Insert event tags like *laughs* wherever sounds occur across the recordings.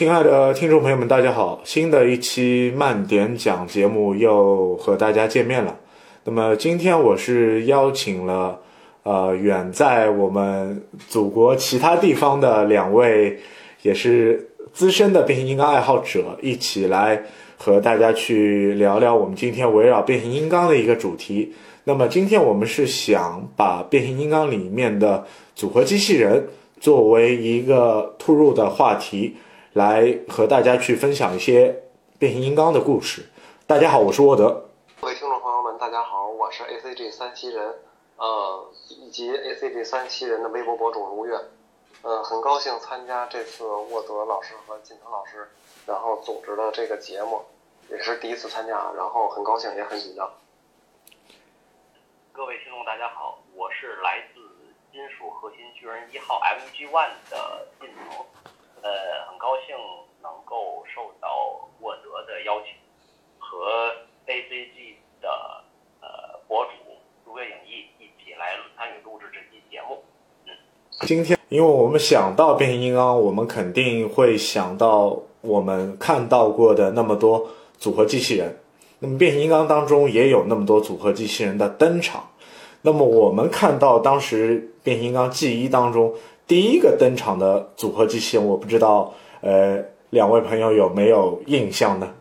亲爱的听众朋友们，大家好！新的一期慢点讲节目又和大家见面了。那么今天我是邀请了呃远在我们祖国其他地方的两位，也是资深的变形金刚爱好者，一起来和大家去聊聊我们今天围绕变形金刚的一个主题。那么今天我们是想把变形金刚里面的组合机器人作为一个突入的话题。来和大家去分享一些变形金刚的故事。大家好，我是沃德。各位听众朋友们，大家好，我是 ACG 三七人，呃，以及 ACG 三七人的微博博主如月，呃，很高兴参加这次沃德老师和锦腾老师然后组织的这个节目，也是第一次参加，然后很高兴也很紧张。各位听众，大家好，我是来自金属核心巨人一号 MG One 的金腾。呃，很高兴能够受到沃德的邀请，和 ACG 的呃博主如月影艺一起来参与录制这期节目。嗯，今天因为我们想到变形金刚，我们肯定会想到我们看到过的那么多组合机器人。那么变形金刚当中也有那么多组合机器人的登场。那么我们看到当时变形金刚 G 一当中。第一个登场的组合机器人，我不知道，呃，两位朋友有没有印象呢？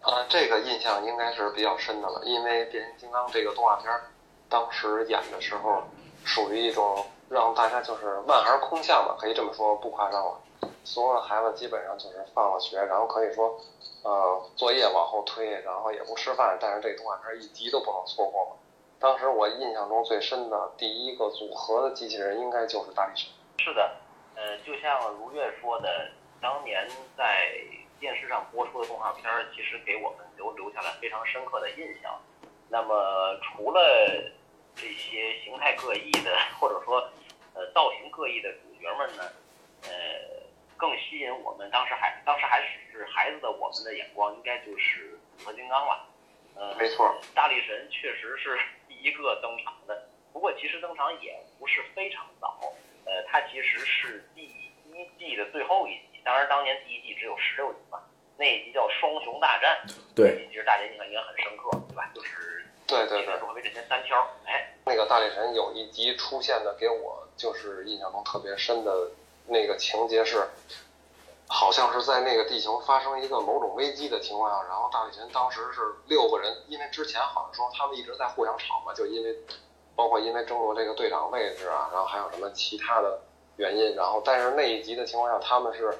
啊，这个印象应该是比较深的了，因为变形金刚这个动画片儿，当时演的时候，属于一种让大家就是万孩空巷吧，可以这么说，不夸张了。所有的孩子基本上就是放了学，然后可以说，呃，作业往后推，然后也不吃饭，但是这动画片一集都不能错过嘛。当时我印象中最深的第一个组合的机器人，应该就是大力神。是的，呃，就像如月说的，当年在电视上播出的动画片儿，其实给我们留留下了非常深刻的印象。那么，除了这些形态各异的，或者说呃造型各异的主角们呢，呃，更吸引我们当时还当时还是孩子的我们的眼光，应该就是组合金刚了。呃，没错，大力神确实是。一个登场的，不过其实登场也不是非常早，呃，它其实是第一季的最后一集。当然，当年第一季只有十六集嘛，那一集叫《双雄大战》，对，其实大家印象应该很深刻，对吧？就是对对对，作为这些单挑，哎，那个大力神有一集出现的，给我就是印象中特别深的那个情节是。好像是在那个地球发生一个某种危机的情况下，然后大力神当时是六个人，因为之前好像说他们一直在互相吵嘛，就因为包括因为争夺这个队长位置啊，然后还有什么其他的原因，然后但是那一集的情况下他们是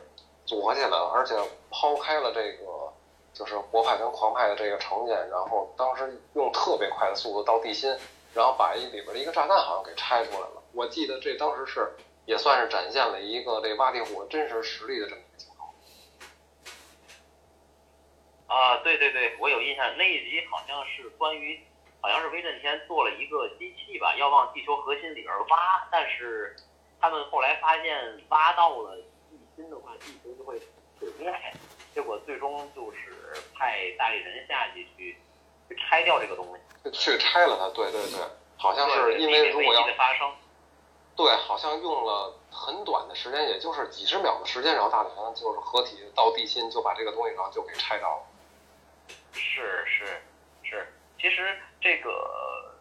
组合起来了，而且抛开了这个就是国派跟狂派的这个成见，然后当时用特别快的速度到地心，然后把一里边的一个炸弹好像给拆出来了。我记得这当时是也算是展现了一个这挖地虎真实实力的这么。啊，对对对，我有印象，那一集好像是关于，好像是威震天做了一个机器吧，要往地球核心里边挖，但是他们后来发现挖到了地心的话，地球就会毁灭，结果最终就是派大力人下去去去拆掉这个东西，去拆了它，对对对，好像是因为如果要发生，对，好像用了很短的时间，也就是几十秒的时间，然后大力神就是合体到地心就把这个东西然后就给拆掉了。是是是，其实这个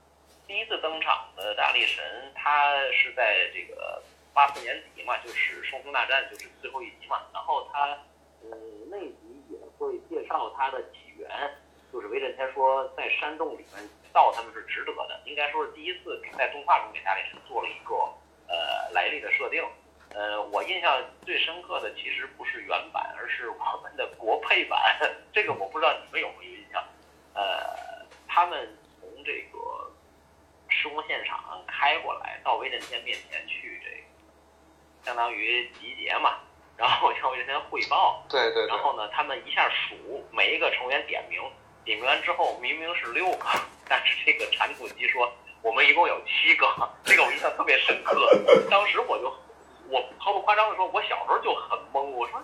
第一次登场的大力神，他是在这个八四年底嘛，就是双雄大战就是最后一集嘛，然后他呃那集也会介绍他的起源，就是威震天说在山洞里面到他们是值得的，应该说是第一次在动画中给大力神做了一个呃来历的设定。呃，我印象最深刻的其实不是原版，而是我们的国配版。*laughs* 这个我不知道你们有没有印象。呃，他们从这个施工现场开过来，到威震天面前去，这个相当于集结嘛，然后向威震天汇报。对对。然后呢，他们一下数每一个成员点名，点名完之后明明是六个，但是这个产占卜机说我们一共有七个，这个我印象特别深刻。当时我就我毫不夸张的说，我小时候就很懵，我说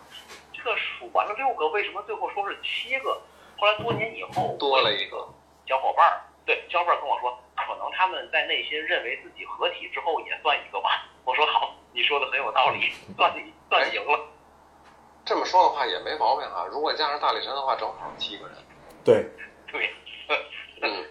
这个数完了六个，为什么最后说是七个？后来多年以后多了一个小伙伴儿，对小伙伴儿跟我说，可能他们在内心认为自己合体之后也算一个吧。我说好，你说的很有道理，算你算你赢了。这么说的话也没毛病啊。如果加上大力神的话，正好七个人。对，对，*laughs* 嗯，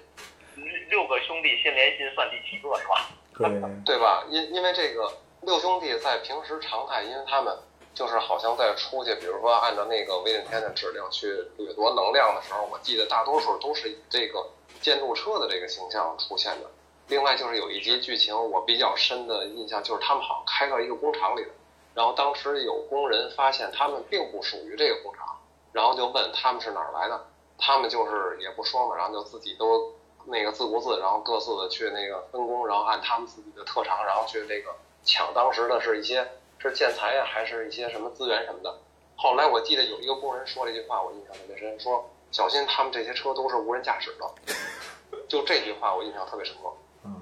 六个兄弟心连心，算第七个是吧？对，*laughs* 对吧？因因为这个六兄弟在平时常态，因为他们就是好像在出去，比如说按照那个威震天的指令去掠夺能量的时候，我记得大多数都是以这个建筑车的这个形象出现的。另外就是有一集剧情我比较深的印象，就是他们好像开到一个工厂里的，然后当时有工人发现他们并不属于这个工厂，然后就问他们是哪儿来的，他们就是也不说嘛，然后就自己都那个自顾自，然后各自的去那个分工，然后按他们自己的特长，然后去这个抢当时的是一些是建材呀，还是一些什么资源什么的。后来我记得有一个工人说了一句话，我印象特别深，说小心他们这些车都是无人驾驶的。*laughs* 就这句话我印象特别深刻。嗯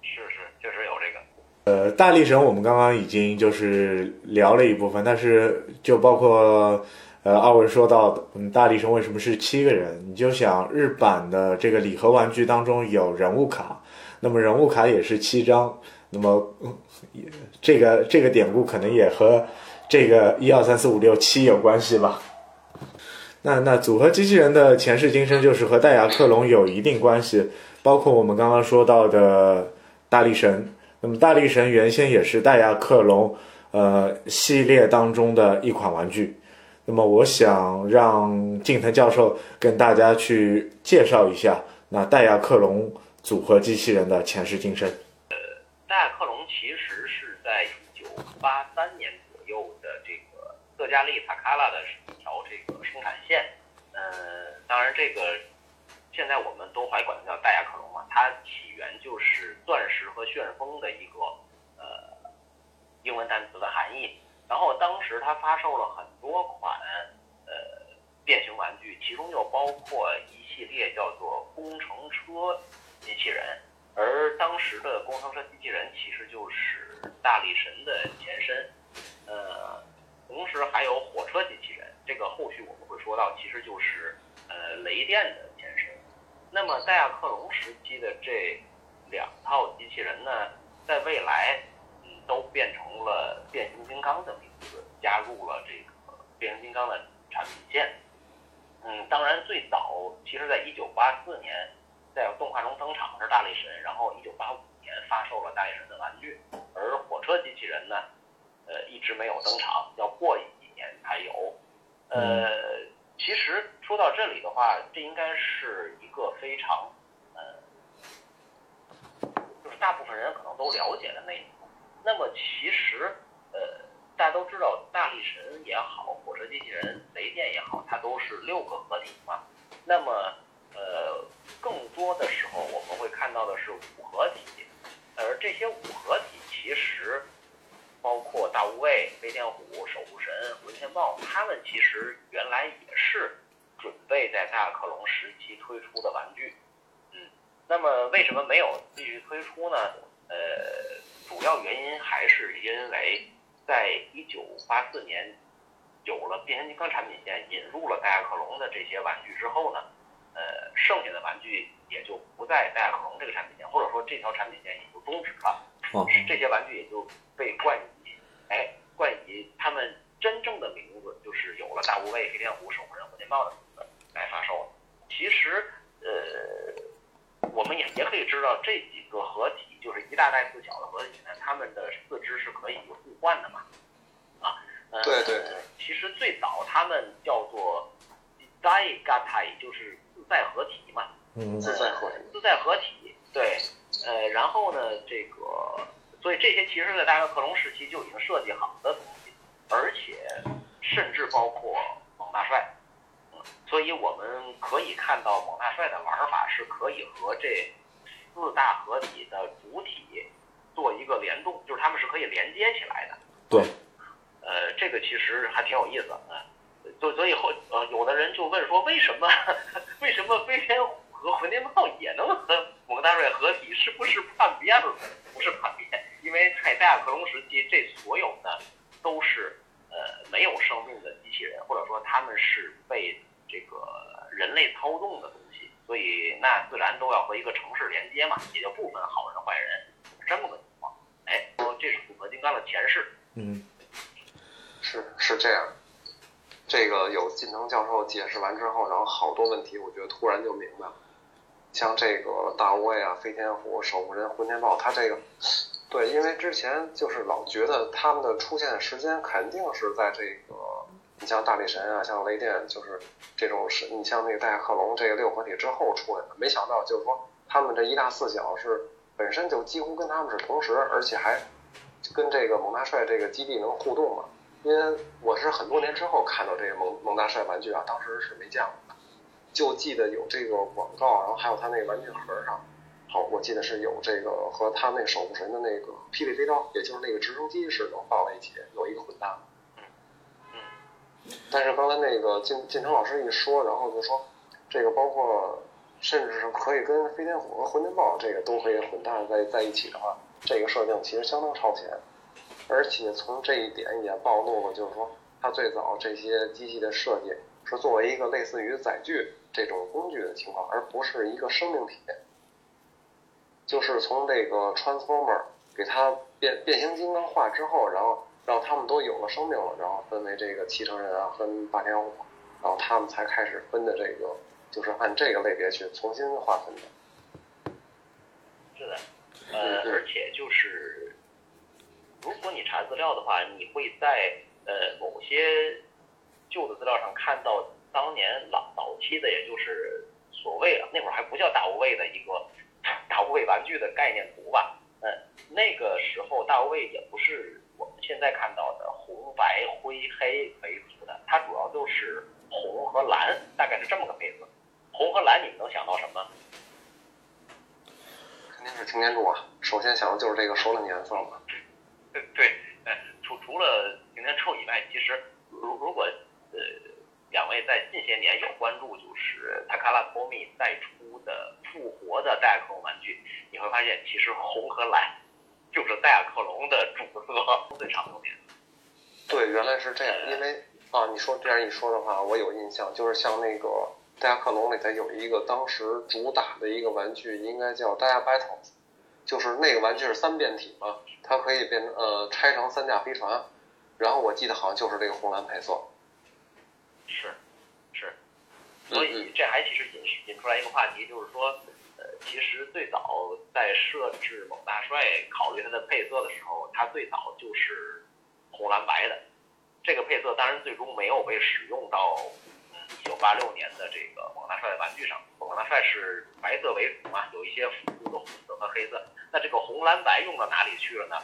是是，确实有这个。呃，大力神我们刚刚已经就是聊了一部分，但是就包括呃二位说到，嗯，大力神为什么是七个人？你就想日版的这个礼盒玩具当中有人物卡，那么人物卡也是七张，那么、嗯、这个这个典故可能也和这个一二三四五六七有关系吧。那那组合机器人的前世今生就是和戴亚克隆有一定关系，包括我们刚刚说到的大力神。那么大力神原先也是戴亚克隆呃系列当中的一款玩具。那么我想让近藤教授跟大家去介绍一下那戴亚克隆组合机器人的前世今生。呃戴亚克隆其实是在一九八三年左右的这个特加利塔卡拉的一条这个生产线。呃，当然这个现在我们都还管它叫戴亚克隆嘛，它起源就是钻石和旋风的一个呃英文单词的含义。然后当时它发售了很多款呃变形玩具，其中就包括一系列叫做工程车机器人。而当时的工程车机器人其实就是大力神的前身，呃，同时还有火车机器人，这个后续我们会说到，其实就是呃雷电的前身。那么戴亚克隆时期的这两套机器人呢，在未来都变成了变形金刚的名字，加入了这个变形金刚的产品线。嗯，当然最早其实在一九八四年。在动画中登场是大力神，然后一九八五年发售了大力神的玩具，而火车机器人呢，呃，一直没有登场，要过几年才有。呃，其实说到这里的话，这应该是一个非常呃，就是大部分人可能都了解的内容。那么其实呃，大家都知道大力神也好，火车机器人、雷电也好，它都是六个合体嘛。那么呃，更多的时候我们会看到的是五合体，而这些五合体其实包括大无畏、飞天虎、守护神、混天豹，他们其实原来也是准备在大克隆时期推出的玩具。嗯，那么为什么没有继续推出呢？呃，主要原因还是因为在一九八四年有了变形金刚产品线，引入了戴亚克隆的这些玩具之后呢。呃，剩下的玩具也就不在戴亚克隆这个产品线，或者说这条产品线也就终止了。哦这些玩具也就被冠以，哎，冠以他们真正的名字，就是有了大无畏、黑天虎、守护人、火箭豹的名字来发售了。其实，呃，我们也也可以知道，这几个合体就是一大带四小的合体呢，它们的四肢是可以互换的嘛？啊，呃、对对对其实最早他们叫做 Daigatai，就是自在合体嘛。嗯自在合体自在合体，对，呃，然后呢，这个，所以这些其实在大概克隆时期就已经设计好的东西，而且甚至包括猛大帅，嗯，所以我们可以看到猛大帅的玩法是可以和这四大合体的主体做一个联动，就是它们是可以连接起来的。对，呃，这个其实还挺有意思的。嗯所所以后呃，有的人就问说，为什么 *laughs* 为什么飞天虎和混天豹也能和猛蒙大帅合体是不是叛变了？不是叛变，因为在戴亚克隆时期，这所有的都是呃没有生命的机器人，或者说他们是被这个人类操纵的所以那自然都要和一个城市连接嘛，也就不分好人坏人，是这么个情况。哎，说这是复合金刚的前世，嗯是是这样。这个有近藤教授解释完之后，然后好多问题，我觉得突然就明白了。像这个大无畏啊、飞天虎、守护人、混天豹，他这个，对，因为之前就是老觉得他们的出现时间肯定是在这个，你像大力神啊、像雷电，就是这种是，你像那个戴克隆这个六合体之后出来的，没想到就是说他们这一大四小是本身就几乎跟他们是同时，而且还跟这个蒙大帅这个基地能互动嘛。因为我是很多年之后看到这个蒙蒙大帅玩具啊，当时是没见过的，就记得有这个广告，然后还有他那个玩具盒上，好，我记得是有这个和他那守护神的那个霹雳飞刀，也就是那个直升机是能放在一起，有一个混搭。但是刚才那个金金城老师一说，然后就说这个包括甚至是可以跟飞天虎和混天豹这个都可以混搭在在一起的话，这个设定其实相当超前。而且从这一点也暴露了，就是说，它最早这些机器的设计是作为一个类似于载具这种工具的情况，而不是一个生命体。就是从这个 Transformer 给它变变形金刚化之后，然后让他们都有了生命了，然后分为这个七成人啊，分八天虎，然后他们才开始分的这个，就是按这个类别去重新划分的。是的，呃，而且就是，如果你查资料的话，你会在呃某些旧的资料上看到当年老早期的，也就是所谓啊，那会儿还不叫大无畏的一个大无畏玩具的概念图吧。嗯，那个时候大无畏也不是我们现在看到的红白灰黑为主的，它主要就是红和蓝，大概是这么个配色。红和蓝，你们能想到什么？肯定是擎天柱啊！首先想的就是这个首领颜色嘛。对对，呃，除除了擎天柱以外，其实如如果呃两位在近些年有关注，就是塔卡拉托米再出的复活的戴亚克隆玩具，你会发现其实红和蓝就是戴亚克隆的主色最常用的。对，原来是这样。因为啊，你说这样一说的话，我有印象，就是像那个戴亚克隆里头有一个当时主打的一个玩具，应该叫 Dia Battles，就是那个玩具是三变体嘛，它可以变成呃拆成三架飞船，然后我记得好像就是这个红蓝配色。是是，所以这还其实引引出来一个话题，就是说，呃，其实最早在设置猛大帅考虑它的配色的时候，它最早就是红蓝白的。这个配色当然最终没有被使用到一九八六年的这个猛大帅的玩具上。猛大帅是白色为主嘛，有一些辅助的红色和黑色。那这个红蓝白用到哪里去了呢？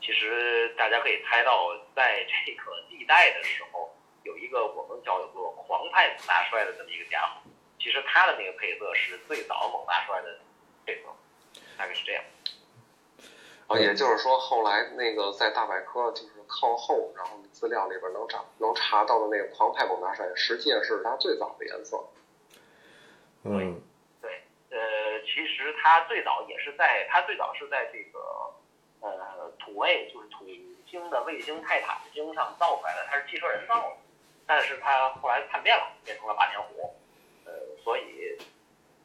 其实大家可以猜到，在这个历代的时候，有一个我们叫做狂派猛大帅的这么一个家伙，其实他的那个配色是最早猛大帅的配色，大概是这样。哦，也就是说，后来那个在大百科就是靠后，然后资料里边能查能查到的那个狂派猛大帅，实际上是它最早的颜色。嗯对，呃，其实他最早也是在，他最早是在这个呃土卫，就是土星的卫星泰坦星上造出来的，它是汽车人造的，但是它后来叛变了，变成了霸天虎，呃，所以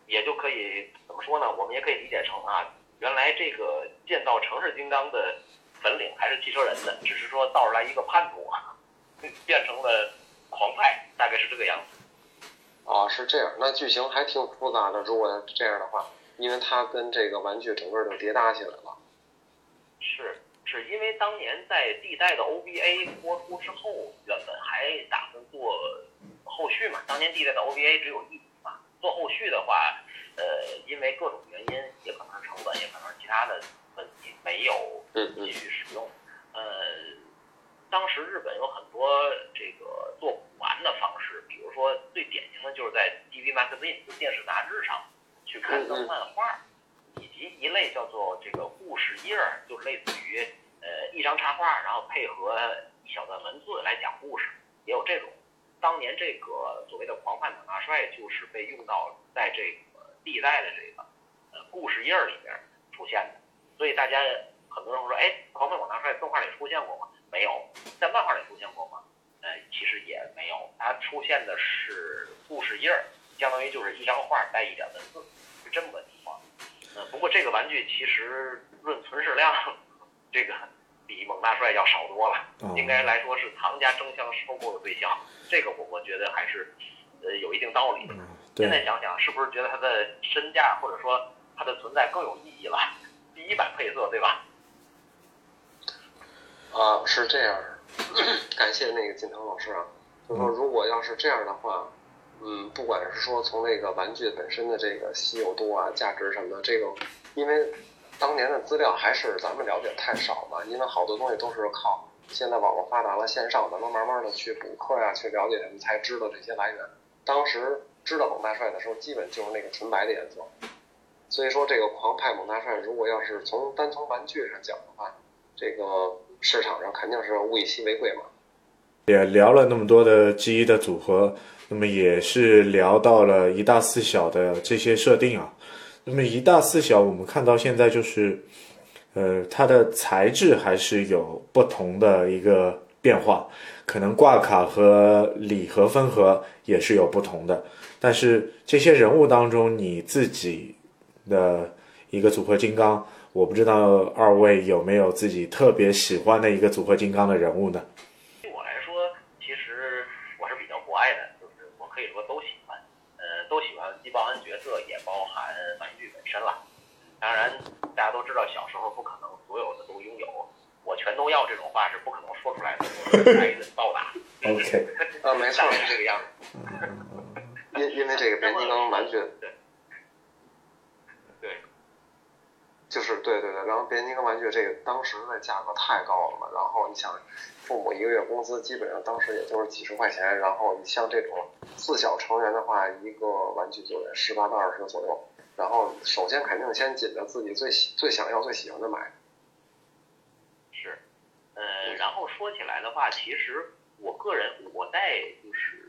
也就可以怎么说呢？我们也可以理解成啊，原来这个建造城市金刚的本领还是汽车人的，只是说造出来一个叛徒，*laughs* 变成了狂派，大概是这个样子。啊，是这样，那剧情还挺复杂的。如果这样的话，因为它跟这个玩具整个就叠搭起来了。是是因为当年在历代的 OVA 播出之后，原本还打算做后续嘛。当年历代的 OVA 只有一集嘛，做后续的话，呃，因为各种原因，也可能是成本，也可能是其他的问题，没有继续使用。呃，当时日本有很多这个做古玩的方式，比如说最典型的就是在 TV Magazine 就电视杂志上去刊登漫画。以及一类叫做这个故事页儿，就类似于呃一张插画，然后配合一小段文字来讲故事，也有这种。当年这个所谓的狂派猛大帅，就是被用到在这个历代的这个呃故事页里边出现的，所以大家很多人会说，哎，狂奔猛大帅动画里出现过吗？没有，在漫画里出现过吗？呃，其实也没有，它出现的是故事页儿，相当于就是一张画带一点文字，是这么个情况。呃，不过这个玩具其实论存世量，这个比猛大帅要少多了，哦应该来说是藏家争相收购的对象。这个我我觉得还是呃有一定道理的。现在，想想，是不是觉得它的身价或者说它的存在更有意义了？第一版配色，对吧？啊，是这样，感谢那个金腾老师啊。就是说，如果要是这样的话，嗯，不管是说从那个玩具本身的这个稀有度啊、价值什么的，这个，因为当年的资料还是咱们了解太少嘛，因为好多东西都是靠现在网络发达了，线上咱们慢慢的去补课呀、去了解什么，才知道这些来源。当时知道猛大帅的时候，基本就是那个纯白的颜色。所以说，这个狂派猛大帅，如果要是从单从玩具上讲的话，这个市场上肯定是物以稀为贵嘛。也聊了那么多的 G 一的组合，那么也是聊到了一大四小的这些设定啊。那么一大四小，我们看到现在就是，呃，它的材质还是有不同的一个变化，可能挂卡和礼盒分盒也是有不同的。但是这些人物当中，你自己的一个组合金刚，我不知道二位有没有自己特别喜欢的一个组合金刚的人物呢？对我来说，其实我是比较博爱的，就是我可以说都喜欢，呃，都喜欢，既包含角色，也包含玩具本身了。当然，大家都知道，小时候不可能，全都要这种话是不可能说出来的，*laughs* 爱的报答。OK *laughs* 啊没错。是这个样子。因因为这个变形金刚玩具，对，对，就是对对对，然后变形金刚玩具这个当时的价格太高了嘛，然后你想，父母一个月工资基本上当时也就是几十块钱，然后你像这种四小成员的话，一个玩具就得十八到二十左右，然后首先肯定先紧着自己最喜最想要最喜欢的买，是，呃，然后说起来的话，其实我个人我在就是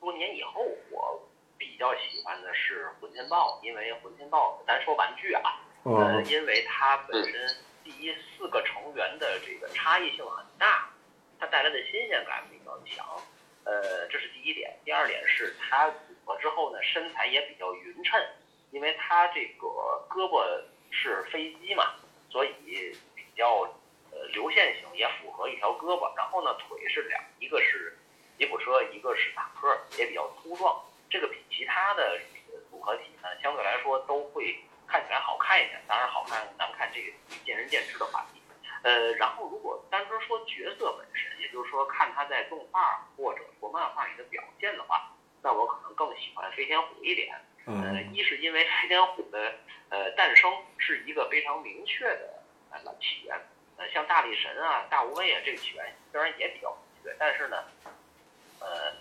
多年以后，我比较喜欢的是魂天豹，因为魂天豹咱说玩具啊，呃哦，因为它本身第一四个成员的这个差异性很大，它带来的新鲜感比较强，呃，这是第一点。第二点是它组合之后呢，身材也比较匀称，因为它这个胳膊是飞机嘛，所以比较呃流线型，也符合一条胳膊。然后呢，腿是两，一个是吉普车，一个是坦克，也比较粗壮。这个比其他的呃组合体呢，相对来说都会看起来好看一点。当然，好看难看这个见仁见智的话题。呃，然后如果单纯说角色本身，也就是说看他在动画或者说漫画里的表现的话，那我可能更喜欢飞天虎一点。呃，嗯一是因为飞天虎的呃诞生是一个非常明确的呃起源，呃，像大力神啊、大无畏啊这个起源虽然也比较明确，但是呢，呃，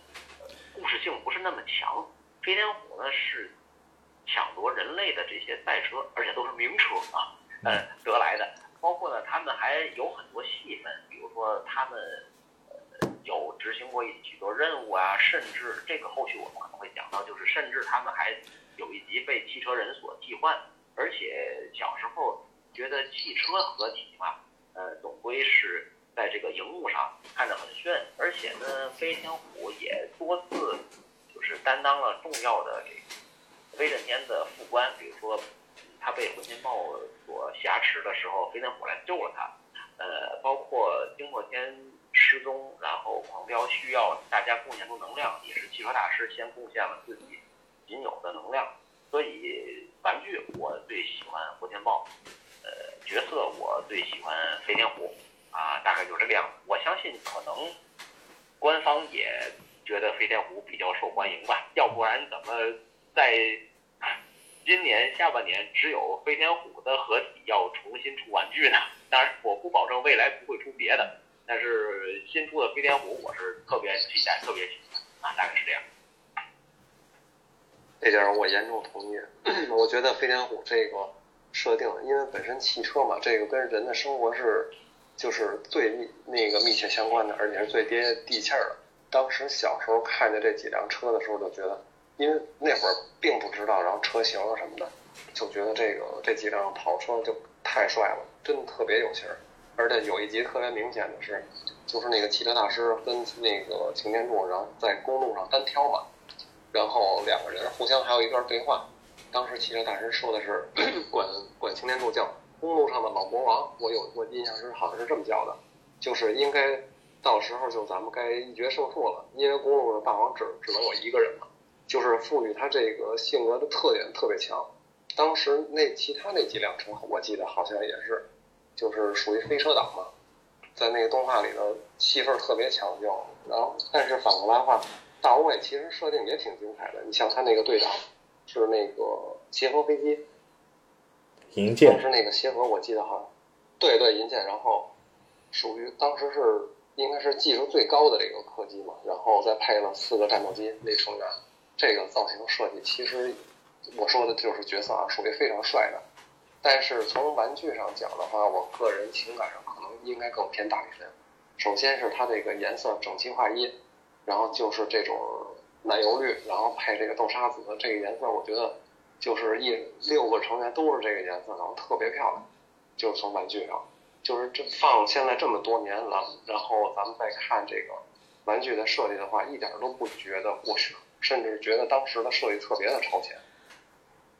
故事性不是那么强。飞天虎呢是抢夺人类的这些赛车，而且都是名车啊，呃 *laughs* 得来的。包括呢，他们还有很多戏份，比如说他们呃有执行过许多任务啊，甚至这个后续我们可能会讲到，就是甚至他们还有一集被汽车人所替换。而且小时候觉得汽车合体嘛，呃，总归是在这个荧幕上看着很炫，而且呢，飞天虎也多次就是担当了重要的这个威震天的副官，比如说他被混天豹所挟持的时候，飞天虎来救了他。呃，包括丁破天失踪，然后狂飙需要大家贡献出能量，也是汽车大师先贡献了自己仅有的能量。所以玩具我最喜欢混天豹，呃，角色我最喜欢飞天虎，啊，大概就这个样子。我相信可能官方也觉得飞天虎比较受欢迎吧，要不然怎么在 *clears throat* 今年下半年只有飞天虎的合体要重新出玩具呢？当然，我不保证未来不会出别的，但是新出的飞天虎我是特别期待，特别喜欢啊，大概是这样。这点我严重同意。*clears throat* 我觉得飞天虎这个设定，因为本身汽车嘛，这个跟人的生活是就是最密那个密切相关的，而且是最接地气儿的。当时小时候看见这几辆车的时候，就觉得，因为那会儿并不知道，然后车型什么的，就觉得这个这几辆跑车就太帅了，真的特别有型儿。而且有一集特别明显的是，就是那个汽车大师跟那个擎天柱，然后在公路上单挑嘛，然后两个人互相还有一段对话。当时汽车大师说的是 *clears throat* 管管擎天柱叫公路上的老魔王，我有我印象是好像是这么叫的，就是应该到时候就咱们该一决胜负了，因为公路上大王只只能我一个人嘛，就是赋予他这个性格的特点特别强。当时那其他那几辆车，我记得好像也是，就是属于飞车党嘛，在那个动画里头戏份特别强就，然后但是反过来话，大无畏其实设定也挺精彩的。你像他那个队长是那个协和飞机，当银剑时那个协和我记得好像，对对银剑，然后属于当时是应该是技术最高的这个客机嘛，然后再配了四个战斗机那成员，这个造型设计其实我说的就是角色啊，属于非常帅的。但是从玩具上讲的话，我个人情感上可能应该更偏大力神。首先是它这个颜色整齐划一，然后就是这种奶油绿，然后配这个豆沙紫这个颜色，我觉得就是一六个成员都是这个颜色，然后特别漂亮。就是从玩具上，就是这放现在这么多年了，然后咱们再看这个玩具的设计的话，一点都不觉得过时，甚至觉得当时的设计特别的超前。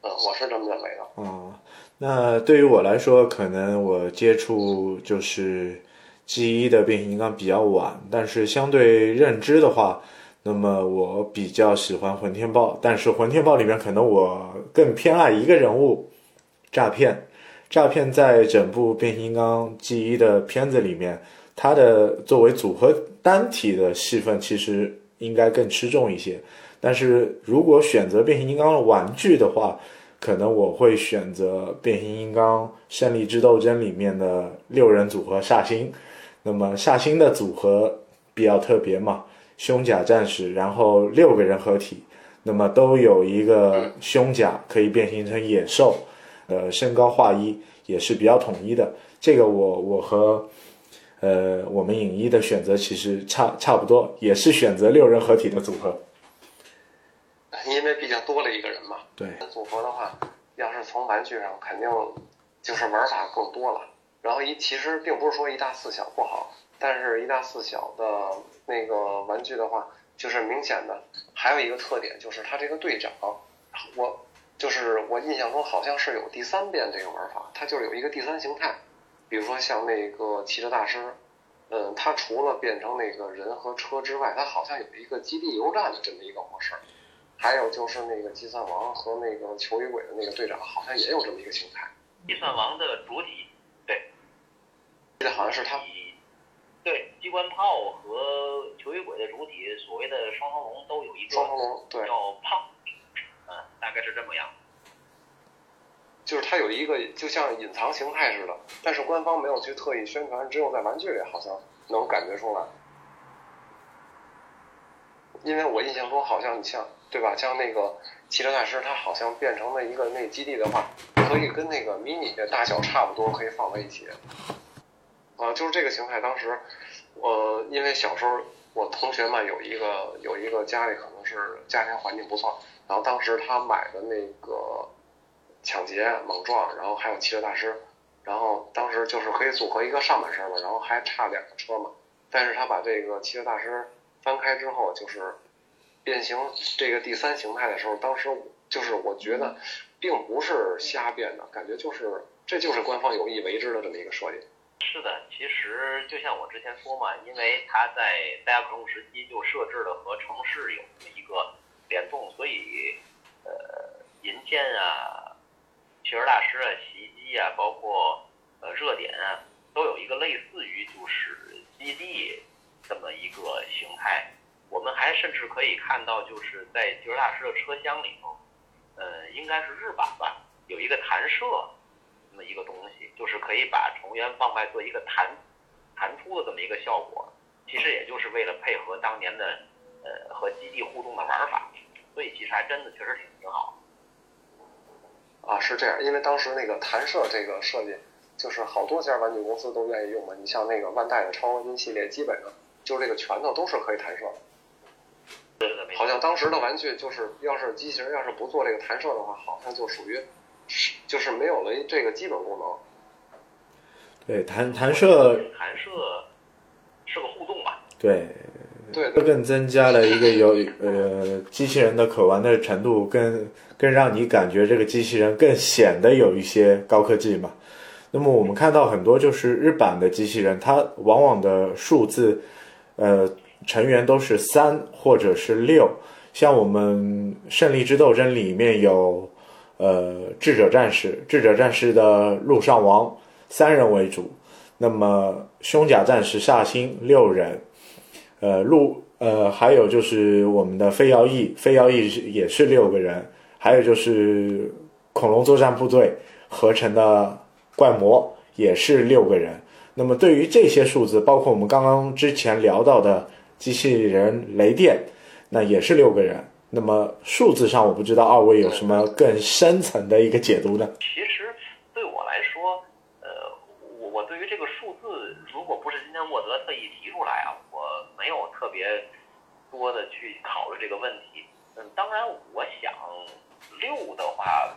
嗯，我是这么认为的。嗯，那对于我来说，可能我接触就是 G 一的变形金刚比较晚，但是相对认知的话，那么我比较喜欢混天豹，但是混天豹里面可能我更偏爱一个人物，诈骗。诈骗在整部变形金刚 G 一的片子里面，它的作为组合单体的戏份其实应该更吃重一些。但是如果选择变形金刚的玩具的话，可能我会选择变形金刚胜利之斗争里面的六人组合煞星。那么煞星的组合比较特别嘛，胸甲战士，然后六个人合体，那么都有一个胸甲可以变形成野兽，呃，身高画一也是比较统一的。这个我我和呃我们影一的选择其实差差不多，也是选择六人合体的组合。因为毕竟多了一个人嘛。对，组合的话，要是从玩具上，肯定就是玩法更多了。然后一其实并不是说一大四小不好，但是一大四小的那个玩具的话，就是明显的还有一个特点，就是它这个队长，我就是我印象中好像是有第三遍这个玩法，它就是有一个第三形态，比如说像那个汽车大师，嗯，它除了变成那个人和车之外，它好像有一个基地油站的这么一个模式。还有就是那个计算王和那个球与鬼的那个队长，好像也有这么一个形态。计算王的主体，对，记得好像是他。对，机关炮和球与鬼的主体，所谓的双头龙都有一个双头龙，对，叫胖，嗯，大概是这么样。就是它有一个就像隐藏形态似的，但是官方没有去特意宣传，只有在玩具里好像能感觉出来。因为我印象中好像你像对吧，像那个汽车大师，它好像变成了一个那基地的话，可以跟那个迷你的大小差不多，可以放在一起。啊，就是这个形态。当时我因为小时候我同学嘛有一个有一个家里可能是家庭环境不错，然后当时他买的那个抢劫、莽撞，然后还有汽车大师，然后当时就是可以组合一个上半身嘛，然后还差两个车嘛，但是他把这个汽车大师。翻开之后就是变形这个第三形态的时候，当时就是我觉得并不是瞎变的，感觉就是这就是官方有意为之的这么一个设计。是的，其实就像我之前说嘛，因为它在戴亚克隆时期就设置了和城市有这么一个联动，所以呃，银剑啊、汽车大师啊、洗衣机啊，包括呃热点啊，都有一个类似于就是基地。这么一个形态，我们还甚至可以看到，就是在吉尔大师的车厢里头，呃，应该是日版吧，有一个弹射一个东西，就是可以把成员往外做一个弹弹出的这么一个效果。其实也就是为了配合当年的呃和基地互动的玩法，所以其实还真的确实挺挺好。啊，是这样，因为当时那个弹射这个设计，就是好多家玩具公司都愿意用嘛。你像那个万代的超合金系列，基本上。就是这个拳头都是可以弹射的，好像当时的玩具就是，要是机器人要是不做这个弹射的话，好像就属于是就是没有了这个基本功能。对，弹弹射，弹射是个互动吧？对，对对更增加了一个有呃机器人的可玩的程度，更更让你感觉这个机器人更显得有一些高科技嘛。那么我们看到很多就是日版的机器人，它往往的数字，呃，成员都是三或者是六。像我们《胜利之斗争》里面有，呃，智者战士，智者战士的陆上王三人为主，那么胸甲战士煞星六人，呃，陆呃还有就是我们的飞摇翼，飞摇翼是也是六个人，还有就是恐龙作战部队合成的怪魔也是六个人。那么对于这些数字，包括我们刚刚之前聊到的机器人雷电。那也是六个人。那么数字上，我不知道二位有什么更深层的一个解读呢？其实对我来说，呃，我我对于这个数字，如果不是今天沃德特意提出来啊，我没有特别多的去考虑这个问题。嗯，当然，我想六的话，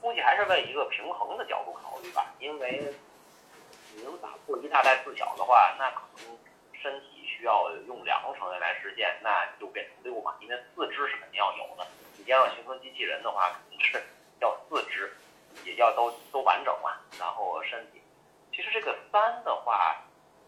估计还是为一个平衡的角度考虑吧。因为你能打破一大带四小的话，那可能身体。需要用两个成员来实现，那就变成六嘛，因为四肢是肯定要有的。你要形成机器人的话，肯定是要四肢，也要都都完整嘛。然后身体，其实这个三的话，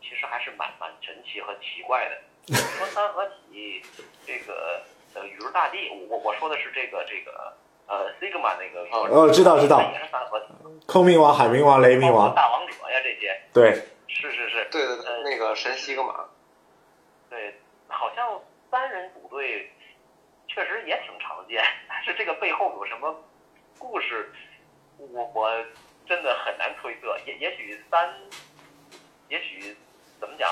其实还是蛮蛮神奇和奇怪的。说三合体，这个呃宇宙大帝，我我说的是这个这个呃 Sigma 那个。哦，知道知道。也是三合体。空冥王、海冥王、雷冥王。大王者呀，这些。对。是是是。对对对，那个神西格玛。像三人组队确实也挺常见，*laughs* 但是这个背后有什么故事，我我真的很难推测。也也许三，也许怎么讲，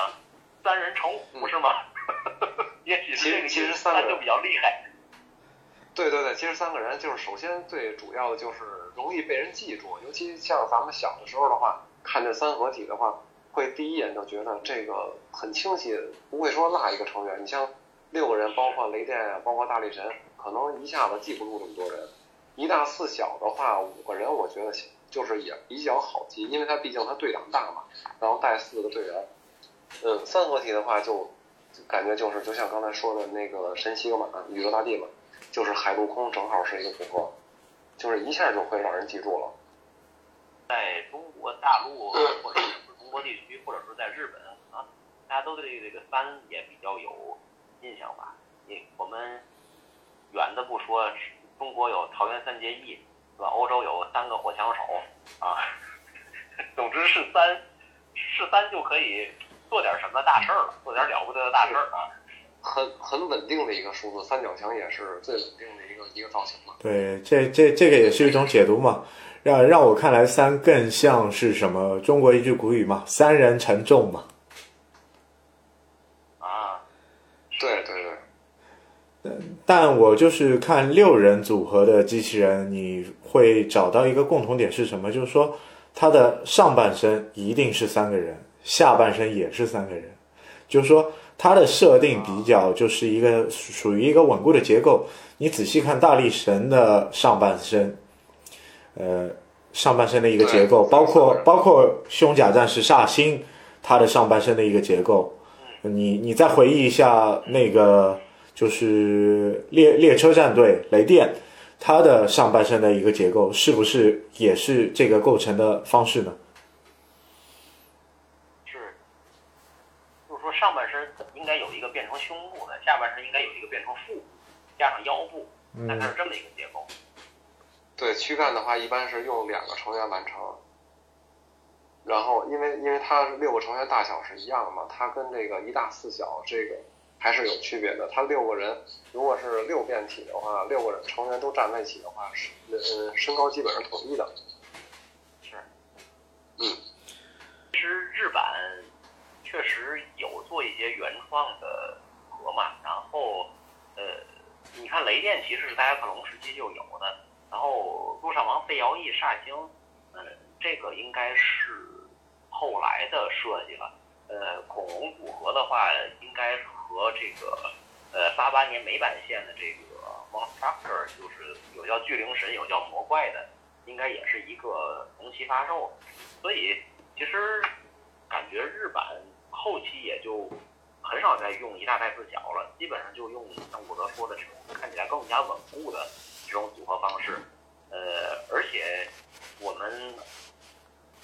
三人成虎是吗？*laughs* 也许是这个其实三就比较厉害。对对对，其实三个人就是首先最主要的就是容易被人记住，尤其像咱们小的时候的话，看这三合体的话。会第一眼就觉得这个很清晰，不会说落一个成员。你像六个人，包括雷电啊，包括大力神，可能一下子记不住这么多人。一大四小的话，五个人我觉得就是也比较好记，因为他毕竟他队长大嘛，然后带四个队员。嗯，三合体的话就感觉就是就像刚才说的那个神奇格玛、宇宙大帝嘛，就是海陆空正好是一个组合，就是一下就会让人记住了。在中国大陆或者。中国地区或者说在日本啊，大家都对这个三也比较有印象吧？你我们远的不说，中国有桃园三结义，是吧？欧洲有三个火枪手啊，*laughs* 总之是三是三就可以做点什么大事儿了，做点了不得的大事儿啊。很很稳定的一个数字，三角形也是最稳定的一个一个造型嘛。对，这这这个也是一种解读嘛。让让我看来，三更像是什么？中国一句古语嘛，“三人成众”嘛。啊，对对对。但我就是看六人组合的机器人，你会找到一个共同点是什么？就是说，它的上半身一定是三个人，下半身也是三个人。就是说，它的设定比较就是一个属于一个稳固的结构。你仔细看大力神的上半身。呃，上半身的一个结构，包括包括胸甲战士煞星，他的上半身的一个结构，你你再回忆一下那个就是列列车战队雷电，他的上半身的一个结构是不是也是这个构成的方式呢？是，就是说上半身应该有一个变成胸部的，下半身应该有一个变成腹部，加上腰部，大概是这么一个结构。对躯干的话，一般是用两个成员完成。然后，因为因为它六个成员大小是一样的嘛，它跟这个一大四小这个还是有区别的。它六个人如果是六变体的话，六个人成员都站在一起的话，是呃身高基本上统一的。是。嗯。其实日版确实有做一些原创的合嘛，然后呃，你看雷电其实是大家克隆时期就有的。然后陆上王费尧翼煞星，嗯，这个应该是后来的设计了。呃，恐龙组合的话，应该和这个呃八八年美版线的这个 Monster，就是有叫巨灵神，有叫魔怪的，应该也是一个同期发售。所以其实感觉日版后期也就很少再用一大袋四小了，基本上就用像伍德说的这种看起来更加稳固的这种组合方式。呃，而且我们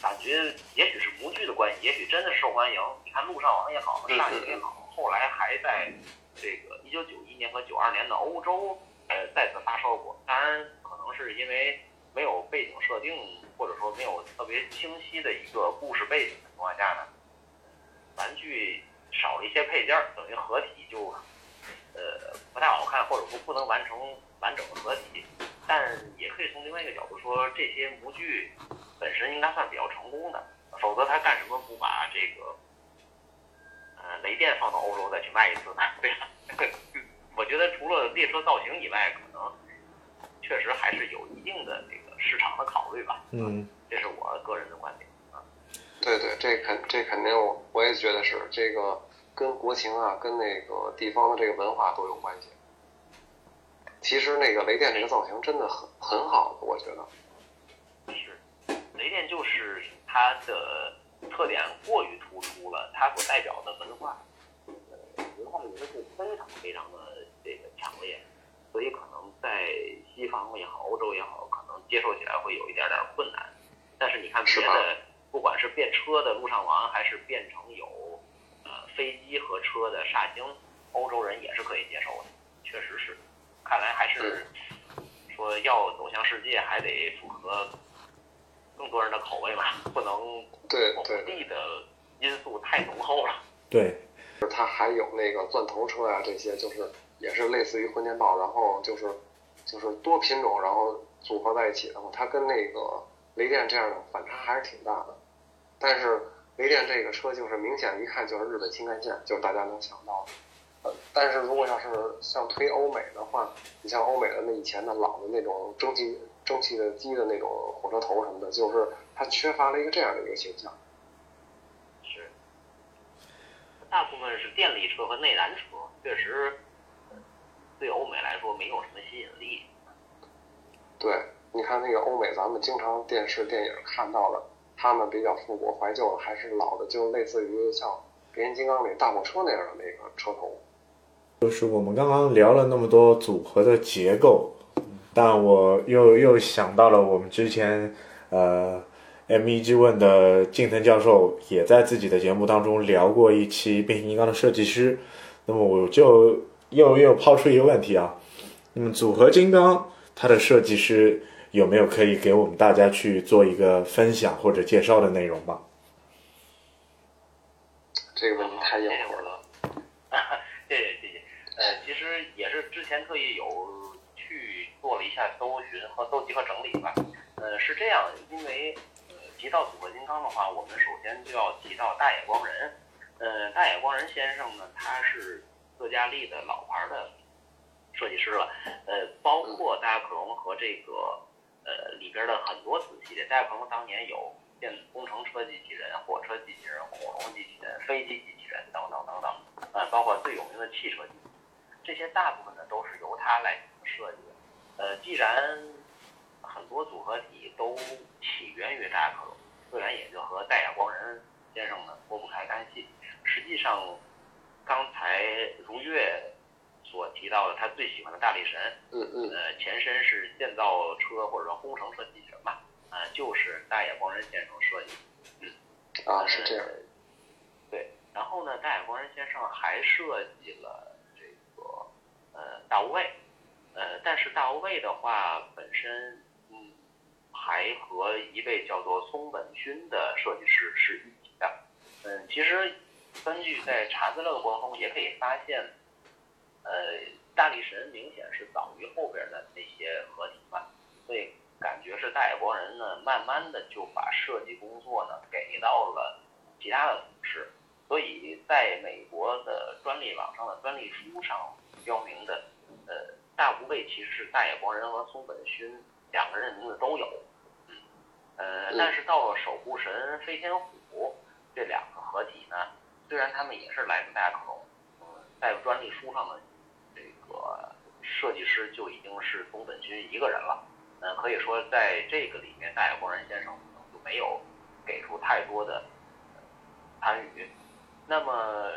感觉也许是模具的关系，也许真的受欢迎。你看《陆上王》也好，《煞影》也好，后来还在这个一九九一年和九二年的欧洲呃再次发售过。当然，可能是因为没有背景设定，或者说没有特别清晰的一个故事背景的情况下呢，玩具少了一些配件，等于合体就呃不太好看，或者说不能完成完整的合体。但也可以从另外一个角度说，这些模具本身应该算比较成功的，否则他干什么不把这个呃雷电放到欧洲再去卖一次呢？*laughs* 对吧？*laughs* 我觉得除了列车造型以外，可能确实还是有一定的这个市场的考虑吧。嗯，这是我个人的观点啊。对对，这肯这肯定我我也觉得是这个跟国情啊，跟那个地方的这个文化都有关系。其实那个雷电这个造型真的很很好，我觉得。是，雷电就是它的特点过于突出了，它所代表的文化，呃，文化元素非常非常的这个强烈，所以可能在西方也好，欧洲也好，可能接受起来会有一点点困难。但是你看别的，不管是变车的陆上王，还是变成有呃飞机和车的煞星，欧洲人也是可以接受的，确实是。看来还是说要走向世界，还得符合更多人的口味吧，不能某对对地的因素太浓厚了。对，它还有那个钻头车呀、这些就是也是类似于混电炮，然后就是就是多品种，然后组合在一起，的话它跟那个雷电这样的反差还是挺大的。但是雷电这个车就是明显一看就是日本新干线，就是大家能想到的。呃，但是如果要是像推欧美的话，你像欧美的那以前的老的那种蒸汽蒸汽的机的那种火车头什么的，就是它缺乏了一个这样的一个形象。是，大部分是电力车和内燃车，确实呃对欧美来说没有什么吸引力。对，你看那个欧美，咱们经常电视、电影看到的，他们比较复古怀旧的，还是老的，就类似于像变形金刚里大货车那样的那个车头。就是我们刚刚聊了那么多组合的结构，但我又又想到了我们之前呃，M E G 问的近藤教授也在自己的节目当中聊过一期变形金刚的设计师，那么我就又又抛出一个问题啊，那么组合金刚它的设计师有没有可以给我们大家去做一个分享或者介绍的内容吧？这个问题太硬谢谢我核了。了，谢谢谢谢。呃，其实也是之前特意有去做了一下搜寻和搜集和整理吧。呃，是这样，因为呃提到组合金刚的话，我们首先就要提到大野光人。呃，大野光人先生呢，他是特加利的老牌的设计师了。呃，包括大克隆和这个呃里边的很多子系列，大克隆当年有电工程车机器人、火车机器人、恐龙机器人、飞机机器人等等等等，呃，包括最有名的汽车机器人，这些大部分呢都是由他来设计的。呃，既然很多组合体都起源于大克隆，自然也就和戴亚光人先生呢脱不开干系。实际上，刚才如月所提到的他最喜欢的大力神，嗯嗯，呃，前身是建造车或者说工程车机器人吧，啊、就是大野光人先生设计的。啊，是这样。呃对，然后呢，大野光人先生还设计了这个呃大无畏，呃，但是大无畏的话本身嗯还和一位叫做松本勋的设计师是一起的。嗯，其实根据在查资料的过程中也可以发现，呃，大力神明显是早于后边的那些合体嘛，所以感觉是大野光人呢，慢慢的就把设计工作呢给到了其他的同事，所以在美国的专利网上的专利书上标明的，呃，大无畏其实是大野光人和松本勋两个人的名字都有，嗯，呃，但是到了守护神飞天虎这两个合体呢，虽然他们也是来自大克隆，嗯，在专利书上的这个设计师就已经是松本勋一个人了。嗯，可以说在这个里面，大野光人先生可能就没有给出太多的参与。那么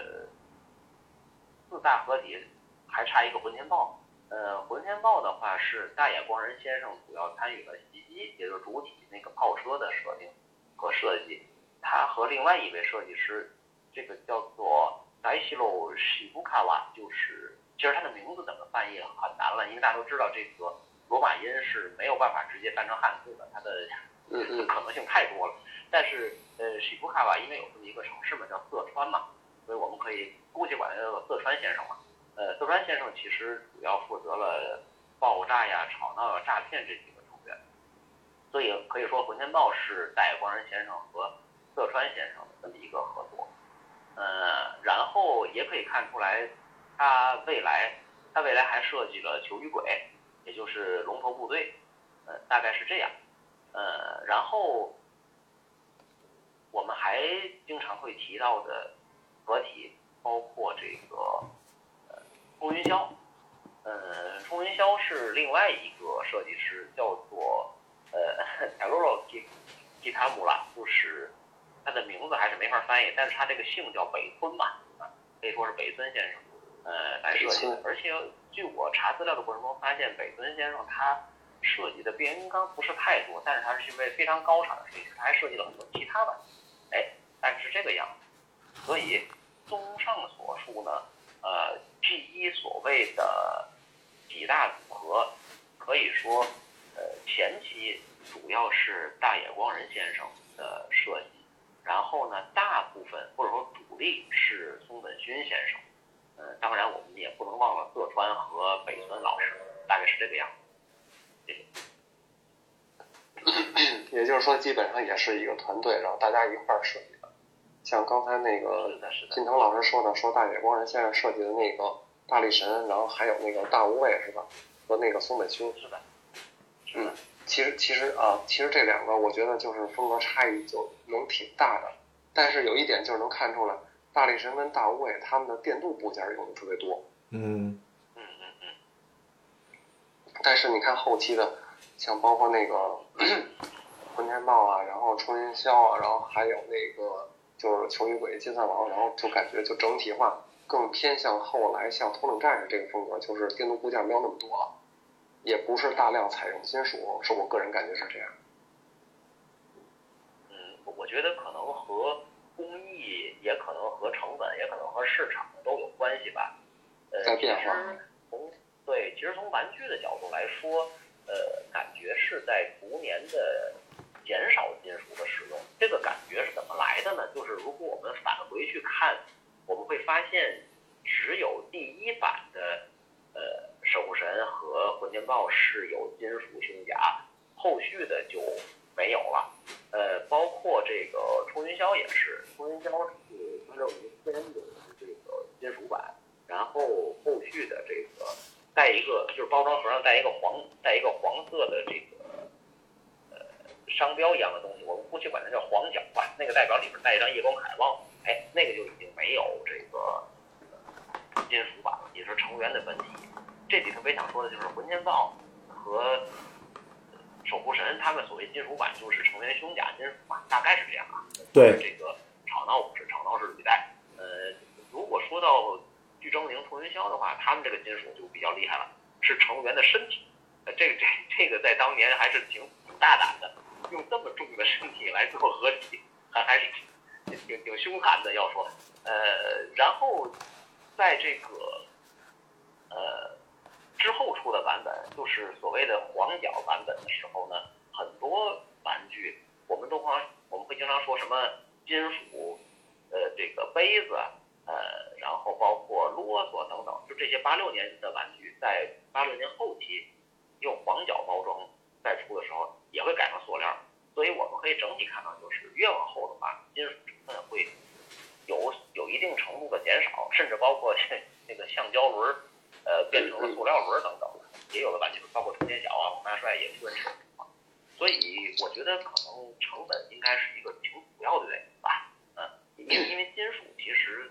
四大合体还差一个浑天豹。呃，浑天豹的话是大野光人先生主要参与了袭击，也就是主体那个炮车的设定和设计。他和另外一位设计师，这个叫做白西露西布卡瓦，就是其实他的名字怎么翻译很难了，因为大家都知道这个罗马音是没有办法直接翻成汉字的，它的 *laughs* 可能性太多了。但是呃，西布卡瓦因为有这么一个城市嘛，叫色川嘛，所以我们可以姑且管他叫做色川先生嘛。呃，色川先生其实主要负责了爆炸呀、吵闹呀、诈骗这几个成员，所以可以说浑天豹是戴光人先生和色川先生的这么一个合作。呃，然后也可以看出来，他未来他未来还设计了球与鬼，也就是龙头部队，呃，大概是这样。呃，然后我们还经常会提到的合体，包括这个呃冲云霄，呃，冲云霄是另外一个设计师，叫做呃 Taroro Ki Kitamura，就是他的名字还是没法翻译，但是他这个姓叫北村嘛，啊，可以说是北村先生，呃，来设计的。而且据我查资料的过程中发现，北村先生他设计的变形金刚不是太多，但是他是一位非常高产的设计师，他还设计了很多其他的，哎，大概是这个样子。所以综上所述呢，呃，G 一所谓的几大组合，可以说，呃，前期主要是大野光人先生的设计，然后呢，大部分或者说主力是松本勋先生，呃，当然我们也不能忘了色川和北村老师，大概是这个样子。谢谢。*coughs* 也就是说，基本上也是一个团队，然后大家一块儿设计。像刚才那个。金腾老师说的，说大野光人先生设计的那个大力神，然后还有那个大无畏是吧？和那个松本清。是的，是的，其实其实啊，其实这两个我觉得就是风格差异就能挺大的，但是有一点就是能看出来，大力神跟大无畏他们的电镀部件用的特别多，嗯嗯嗯嗯，但是你看后期的，像包括那个混天豹啊，然后冲云霄啊，然后还有那个就是球与鬼金三郎，然后就感觉就整体化更偏向后来像头等战士这个风格，就是电镀部件没有那么多了，也不是大量采用金属，是我个人感觉是这样。嗯，我我觉得可能和工艺，也可能和成本，也可能和市场都有关系吧。呃，其在变化实从对，其实从玩具的角度来说，呃，感觉是在逐年的减少金属的使用。这个感觉是怎么来的呢？就是如果我们返回去看，我们会发现，只有第一版的呃守护神和混天豹是有金属胸甲，后续的就没有了。呃，包括这个冲云霄也是，冲云霄是八六年先有的这个金属版，然后后续的这个带一个就是包装盒上带一个黄带一个黄色的这个商标一样的东西，我们姑且管它叫黄角吧，那个代表里边带一张夜光海报，哎，那个就已经没有这个呃金属版了，也是成员的本体。这里特别想说的就是魂天豹和守护神他们所谓金属版就是成员胸甲金属版，大概是这样啊。对这个吵闹不是，吵闹是履带。呃，如果说到巨狰狞、冲云霄的话，他们这个金属就比较厉害了，是成员的身体。呃，这个这这个在当年还是挺挺大胆的，用这么重的身体来做合体，还还是挺挺挺凶悍的。要说，呃，然后在这个呃之后出的版本，就是所谓的黄角版本的时候呢，很多玩具我们东方我们会经常说什么金属，呃，这个杯子，呃，然后包括啰嗦等等，就这些八六年的玩具，在八六年后期用黄角包装再出的时候，也会改成塑料。所以我们可以整体看到，就是越往后的话，金属成分会有有一定程度的减少，甚至包括 *laughs* 那个橡胶轮，呃，变成了塑料轮等等，也有的吧，就是，包括充电脚啊、猛大帅也出现这种情况。所以我觉得可能成本应该是一个挺主要的原因吧。嗯，因为因为金属其实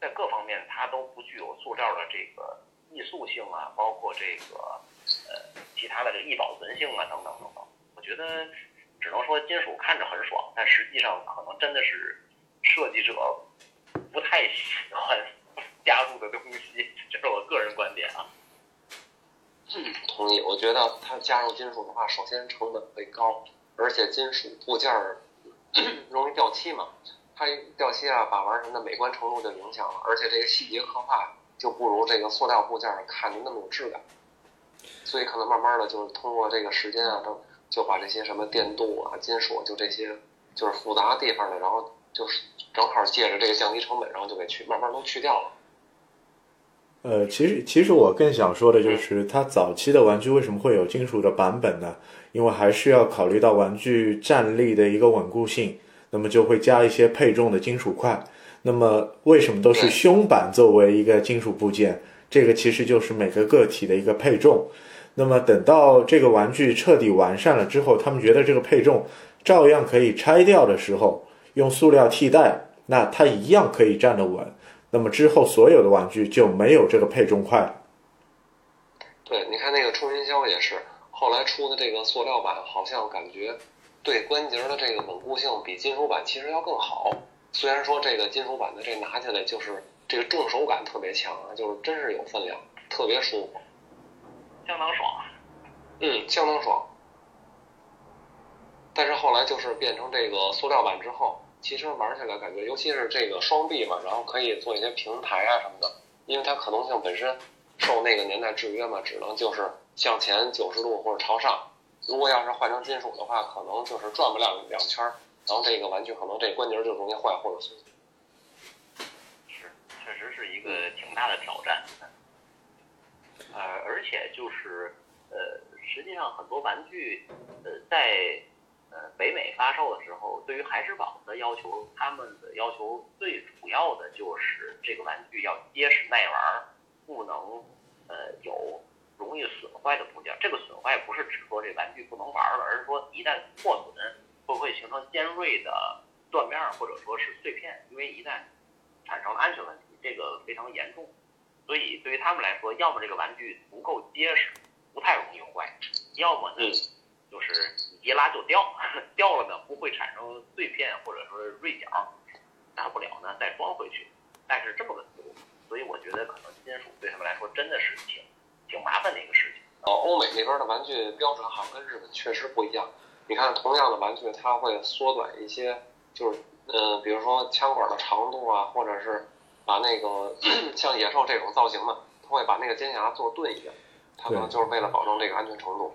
在各方面它都不具有塑料的这个易塑性啊，包括这个其他的这易保存性啊等等等等。我觉得只能说金属看着很爽，但实际上可能真的是设计者不太喜欢 *laughs* 加入的东西，这是我个人观点啊。同意，我觉得它加入金属的话，首先成本会高，而且金属部件儿 *clears throat* 容易掉漆嘛，它掉漆啊、把玩什么的，美观程度就影响了，而且这个细节刻画就不如这个塑料部件儿看着那么有质感，所以可能慢慢的就是通过这个时间啊，都就把这些什么电镀啊、金属就这些就是复杂的地方的，然后就是正好借着这个降低成本，然后就给去慢慢都去掉了。呃，其实其实我更想说的就是，它早期的玩具为什么会有金属的版本呢？因为还是要考虑到玩具站立的一个稳固性，那么就会加一些配重的金属块。那么为什么都是胸板作为一个金属部件？这个其实就是每个个体的一个配重。那么等到这个玩具彻底完善了之后，他们觉得这个配重照样可以拆掉的时候，用塑料替代，那它一样可以站得稳。那么之后所有的玩具就没有这个配重块了。对，你看那个冲云霄也是，后来出的这个塑料版，好像感觉对关节的这个稳固性比金属版其实要更好。虽然说这个金属版的这拿起来就是这个重手感特别强啊，就是真是有分量，特别舒服，相当爽。嗯，相当爽。但是后来就是变成这个塑料版之后，其实玩起来感觉，尤其是这个双臂嘛，然后可以做一些平台啊什么的，因为它可动性本身受那个年代制约嘛，只能就是向前九十度或者朝上。如果要是换成金属的话，可能就是转不了两圈儿，然后这个玩具可能这关节就容易坏或者损。是，确实是一个挺大的挑战。呃，而且就是呃，实际上很多玩具，呃，在呃北美发售的时候，对于海之宝的要求，他们的要求最主要的就是这个玩具要结实耐玩，不能呃有容易损坏的部件。这个损坏不是指说这玩具不能玩了，而是说一旦破损，会不会形成尖锐的断面或者说是碎片？因为一旦产生了安全问题，这个非常严重。所以对于他们来说，要么这个玩具足够结实，不太容易坏，要么呢嗯就是你一拉就掉，*laughs* 掉了呢不会产生碎片或者说锐角，大不了呢再装回去。但是这么个思路，所以我觉得可能金属对他们来说真的是挺挺麻烦的一个事情。哦，欧美那边的玩具标准好像跟日本确实不一样。你看，同样的玩具，它会缩短一些，就是呃，比如说枪管的长度啊，或者是把那个 *clears throat* 像野兽这种造型的，他会把那个尖牙做钝一点，他可能就是为了保证这个安全程度。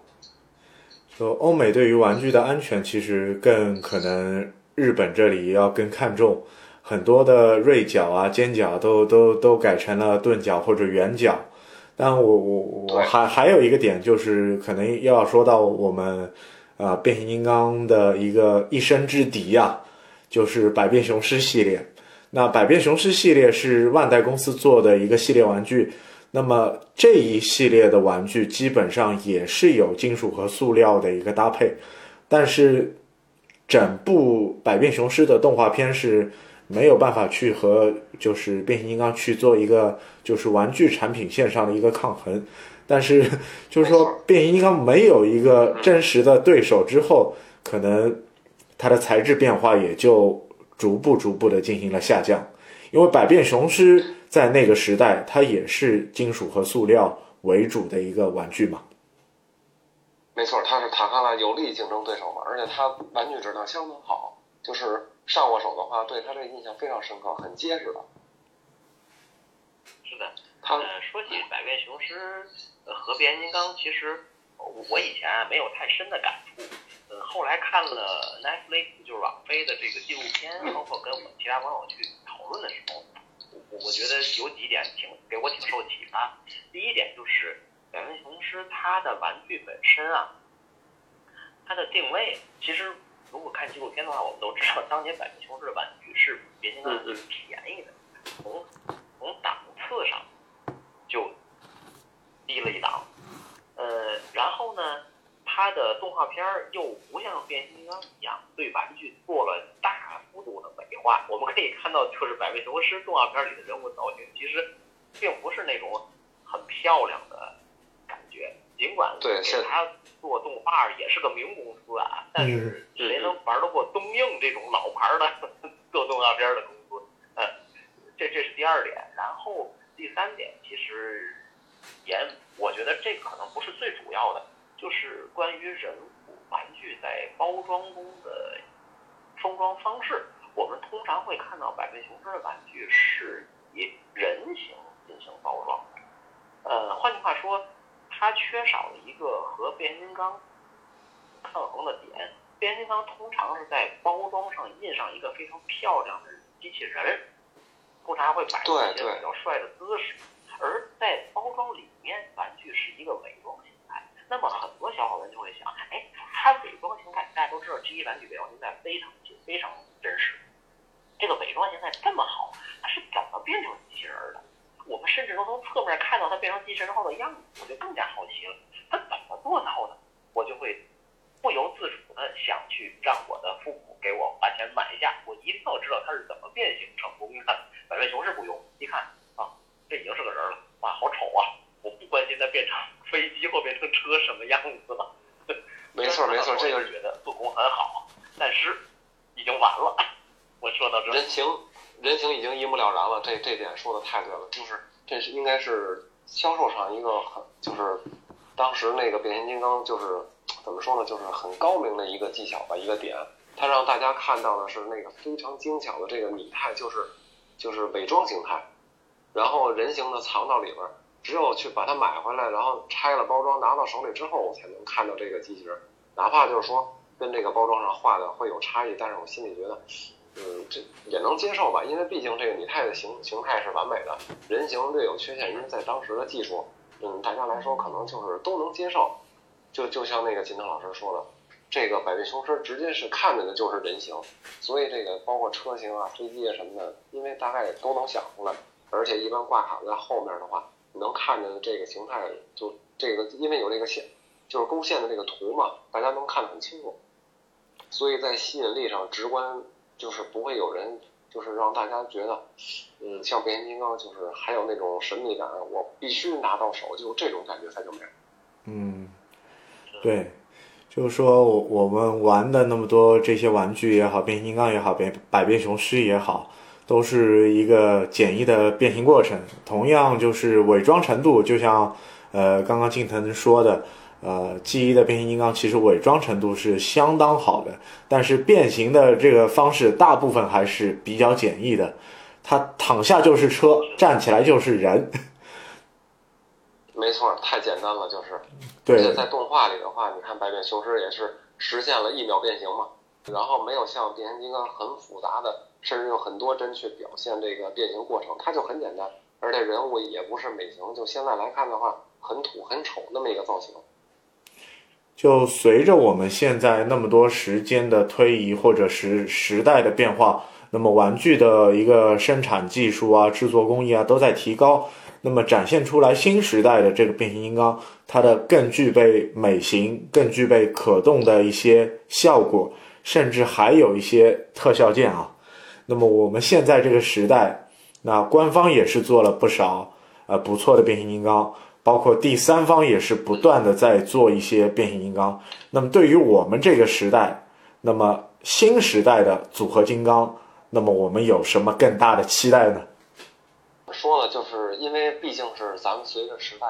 就欧美对于玩具的安全，其实更可能日本这里要更看重，很多的锐角啊、尖角都都都改成了钝角或者圆角。但我我我还还有一个点就是，可能要说到我们啊、呃变形金刚的一个一生之敌呀、就是百变雄狮系列。那百变雄狮系列是万代公司做的一个系列玩具，那么这一系列的玩具基本上也是有金属和塑料的一个搭配，但是整部百变雄狮的动画片是没有办法去和就是变形金刚去做一个就是玩具产品线上的一个抗衡，但是就是说变形金刚没有一个真实的对手之后，可能它的材质变化也就逐步逐步的进行了下降。因为百变雄狮在那个时代，它也是金属和塑料为主的一个玩具嘛。没错，它是塔卡拉有力竞争对手嘛，而且它玩具质量相当好，就是上过手的话，对它这个印象非常深刻，很结实的。是的，它呃，说起百变雄狮呃和变形金刚，其实我我以前啊没有太深的感触，呃，后来看了 Netflix 就是网飞的这个纪录片，包括跟我们其他网友去讨论的时候，我我觉得有几点挺给我挺受启发。第一点就是百变雄狮它的玩具本身啊，它的定位其实。如果看纪录片的话，我们都知道，当年百变雄狮的玩具是比变形金刚嗯嗯便宜的，从从档次上就低了一档。呃，然后呢，它的动画片儿又不像变形金刚一样对玩具做了大幅度的美化。我们可以看到，就是百变雄狮动画片里的人物造型，其实并不是那种很漂亮的感觉。尽管对是给他做动画也是个名公司啊，但是嗯谁能玩得过东映这种老牌儿的 *laughs* 做动画片儿的公司？嗯，这这是第二点。然后第三点，其实也我觉得这可能不是最主要的，就是关于人物玩具在包装中的封装方式。我们通常会看到百变雄狮的玩具是以人形进行包装的，呃，换句话说，它缺少了一个和变形金刚抗衡的点。变形金刚通常是在包装上印上一个非常漂亮的机器人，通常会摆出一些比较帅的姿势，而在包装里面，玩具是一个伪装形态。那么很多小伙伴就会想，哎，它伪装形态，大家都知道 G 一玩具伪装形态非常非常真实，这个伪装形态这么好，它是怎么变成机器人儿的？我们甚至能从侧面看到它变成机器人后的样子，我就更加好奇了，它怎么做到的？我就会不由自主的想去让我的父母给我把钱买下，我一定要知道它是怎么变形成功的。百变雄狮不用，一看啊，这已经是个人了，哇，好丑啊！我不关心它变成飞机后变成车什么样子了。没 *laughs* 错没错，这就是觉得做工很好，但是已经完了。*laughs* 我说到这儿，人形人形已经一目了然了，这这点说的太对了，就是这是应该是销售上一个很就是当时那个变形金刚就是怎么说呢，就是很高明的一个技巧吧，一个点，它让大家看到的是那个非常精巧的这个拟态，就是就是伪装形态，然后人形的藏到里边儿，只有去把它买回来，然后拆了包装拿到手里之后，我才能看到这个机器人，哪怕就是说跟这个包装上画的会有差异，但是我心里觉得。嗯，这也能接受吧，因为毕竟这个拟态的形形态是完美的，人形略有缺陷，因为在当时的技术，嗯，大家来说可能就是都能接受。就就像那个金腾老师说的，这个百变雄狮直接是看着的就是人形，所以这个包括车型啊、飞机啊什么的，因为大概都能想出来，而且一般挂卡在后面的话，能看着这个形态，就这个因为有这个线，就是勾线的这个图嘛，大家能看得很清楚，所以在吸引力上直观。就是不会有人，就是让大家觉得，嗯，像变形金刚，就是还有那种神秘感，我必须拿到手，就这种感觉才就没有。嗯，对，就是说我我们玩的那么多这些玩具也好，变形金刚也好，变百变雄狮也好，都是一个简易的变形过程。同样就是伪装程度，就像呃刚刚近藤说的。呃，G 一的变形金刚其实伪装程度是相当好的，但是变形的这个方式大部分还是比较简易的。它躺下就是车，站起来就是人。没错，太简单了，就是。对。而且在动画里的话，你看百变雄狮也是实现了一秒变形嘛，然后没有像变形金刚很复杂的，甚至用很多帧去表现这个变形过程，它就很简单，而且人物也不是美型，就现在来看的话，很土很丑那么一个造型。就随着我们现在那么多时间的推移，或者是时代的变化，那么玩具的一个生产技术啊、制作工艺啊都在提高，那么展现出来新时代的这个变形金刚，它的更具备美型，更具备可动的一些效果，甚至还有一些特效件啊。那么我们现在这个时代，那官方也是做了不少呃不错的变形金刚。包括第三方也是不断的在做一些变形金刚。那么对于我们这个时代，那么新时代的组合金刚，那么我们有什么更大的期待呢？说了，就是因为毕竟是咱们随着时代，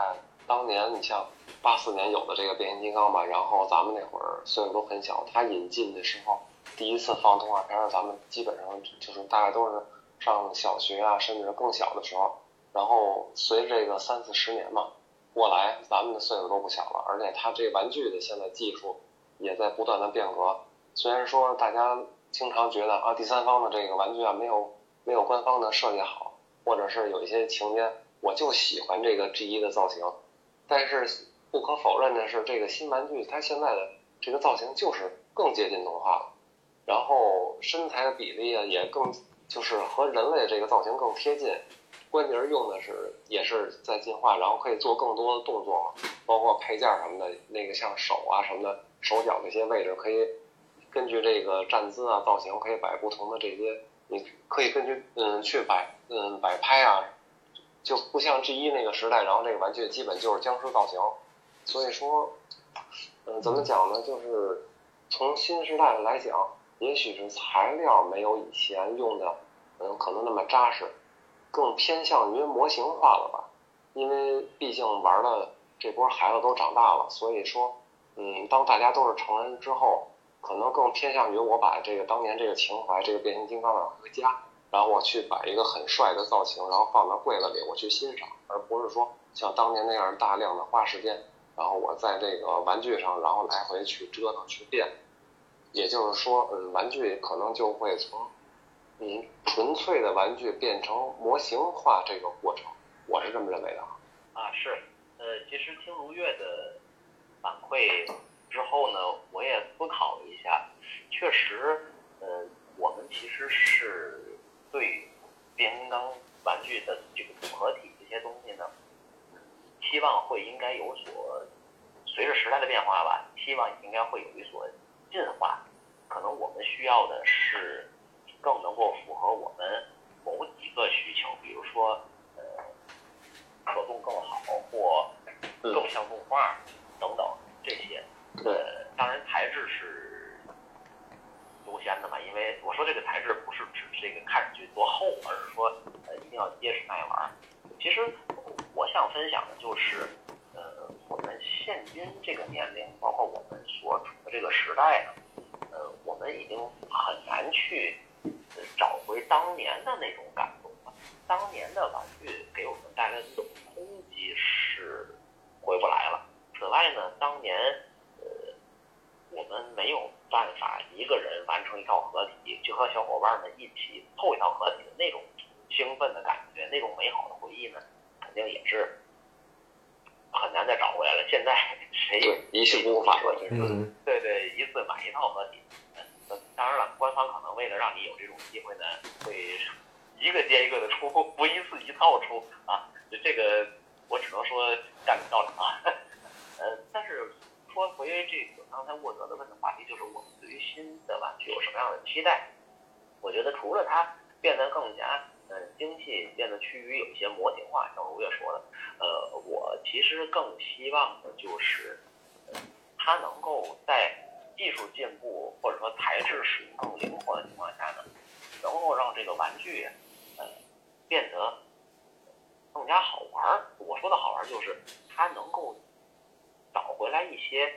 当年你像八四年有的这个变形金刚吧，然后咱们那会儿岁数都很小，它引进的时候，第一次放动画片，咱们基本上就是大概都是上小学啊，甚至更小的时候。然后随着这个三四十年嘛。过来，咱们的岁数都不小了，而且它这玩具的现在技术也在不断的变革。虽然说大家经常觉得啊，第三方的这个玩具啊没有没有官方的设计好，或者是有一些情节，我就喜欢这个 G 一的造型。但是不可否认的是，这个新玩具它现在的这个造型就是更接近动画了，然后身材的比例啊也更就是和人类这个造型更贴近。关节用的是也是在进化，然后可以做更多的动作嘛，包括配件什么的，那个像手啊什么的，手脚那些位置可以根据这个站姿啊造型可以摆不同的这些，你可以根据嗯去摆嗯摆拍啊，就不像 G 一那个时代，然后这个玩具基本就是僵尸造型，所以说，嗯，怎么讲呢？就是从新时代来讲，也许是材料没有以前用的，嗯，可能那么扎实，更偏向于模型化了吧。因为毕竟玩的这波孩子都长大了，所以说，嗯，当大家都是成人之后，可能更偏向于我把这个当年这个情怀，这个变形金刚啊回家，然后我去摆一个很帅的造型，然后放到柜子里我去欣赏，而不是说像当年那样大量的花时间，然后我在这个玩具上，然后来回去折腾去变。也就是说，嗯，玩具可能就会从嗯纯粹的玩具变成模型化这个过程，我是这么认为的啊。是，呃，其实听如月的反馈之后呢，我也思考了一下，确实，呃，我们其实是对变形金刚玩具的这个组合体这些东西呢，希望会应该有所随着时代的变化吧，希望应该会有一所进化。可能我们需要的是更能够符合我们某几个需求，比如说，呃，可动更好或更像动画等等这些。呃，当然材质是优先的嘛，因为我说这个材质这个看上去多厚，而是说呃一定要结实耐玩。其实我想分享的就是，呃，我们现今这个年龄，包括我们所处的这个时代呢，呃，我们已经很难去找回当年的那种感动了。当年的玩具给我们带来的这种冲击是回不来了。此外呢，当年呃我们没有办法一个人完成一套合体，就和小伙伴们一起凑一套合体的那种兴奋的感觉，那种美好的回忆呢，肯定也是很难再找回来了。现在谁对一去不复返了嗯对对，一次买一套合体。呃当然了，官方可能为了让你有这种机会呢，会一个接一个的出，不一次一套出啊。就这个，我只能说干得到场啊。呃，但是说回这个刚才沃德的问的话题，就是我们对于新的玩具有什么样的期待？我觉得除了它变得更加呃精细，变得趋于有一些模型化，像如月说的，呃，我其实更希望的就是，它能够在技术进步或者说材质使用更灵活的情况下呢，能够让这个玩具呃变得更加好玩儿。我说的好玩儿就是它能够找回来一些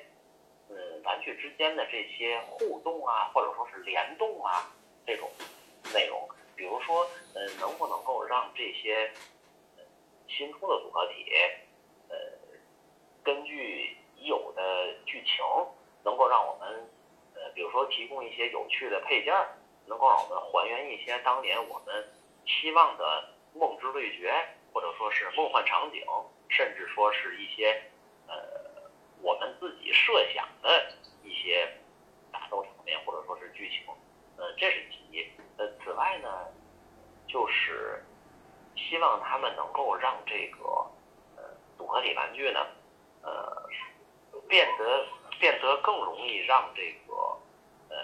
嗯玩具之间的这些互动啊，或者说是联动啊这种内容。比如说，呃，能不能够让这些新出的组合体，呃，根据已有的剧情，能够让我们，呃，比如说提供一些有趣的配件，能够让我们还原一些当年我们期望的梦之对决，或者说是梦幻场景，甚至说是一些自己设想的一些打斗场面，或者说是剧情，呃，这是其一。呃，此外呢，就是希望他们能够让这个呃组合体玩具呢，呃，变得变得更容易让这个呃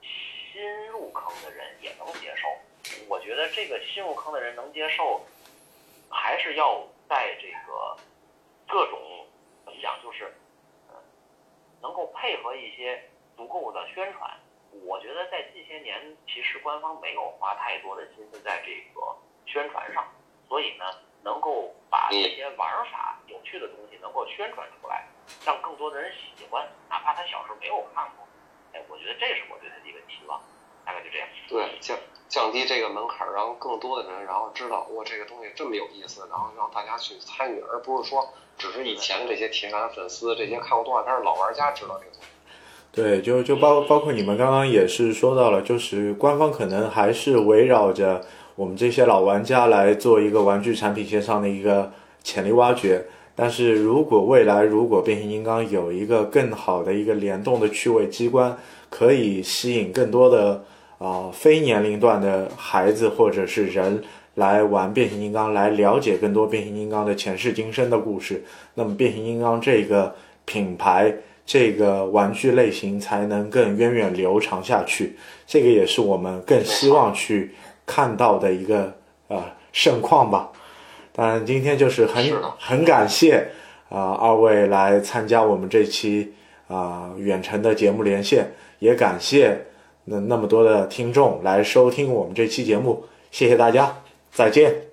新入坑的人也能接受。我觉得这个新入坑的人能接受，还是要在这个各种怎么讲，就是能够配合一些足够的宣传。我觉得在近些年，其实官方没有花太多的心思在这个宣传上，所以呢，能够把这些玩法有趣的东西能够宣传出来，让更多的人喜欢，哪怕他小时候没有看过，哎，我觉得这是我对他的一个期望，大概就这样。对，降降低这个门槛儿，让更多的人然后知道哇这个东西这么有意思，然后让大家去参与，而不是说只是以前的这些铁杆粉丝、这些看过动画片的老玩家知道这个东西。对，就就包包括你们刚刚也是说到了，就是官方可能还是围绕着我们这些老玩家来做一个玩具产品线上的一个潜力挖掘。但是如果未来如果变形金刚有一个更好的一个联动的趣味机关，可以吸引更多的啊、非年龄段的孩子或者是人来玩变形金刚，来了解更多变形金刚的前世今生的故事，那么变形金刚这个品牌。这个玩具类型才能更源远流长下去。这个也是我们更希望去看到的一个呃盛况吧。当然，今天就是很是很感谢啊、二位来参加我们这期啊、远程的节目连线，也感谢那那么多的听众来收听我们这期节目，谢谢大家，再见。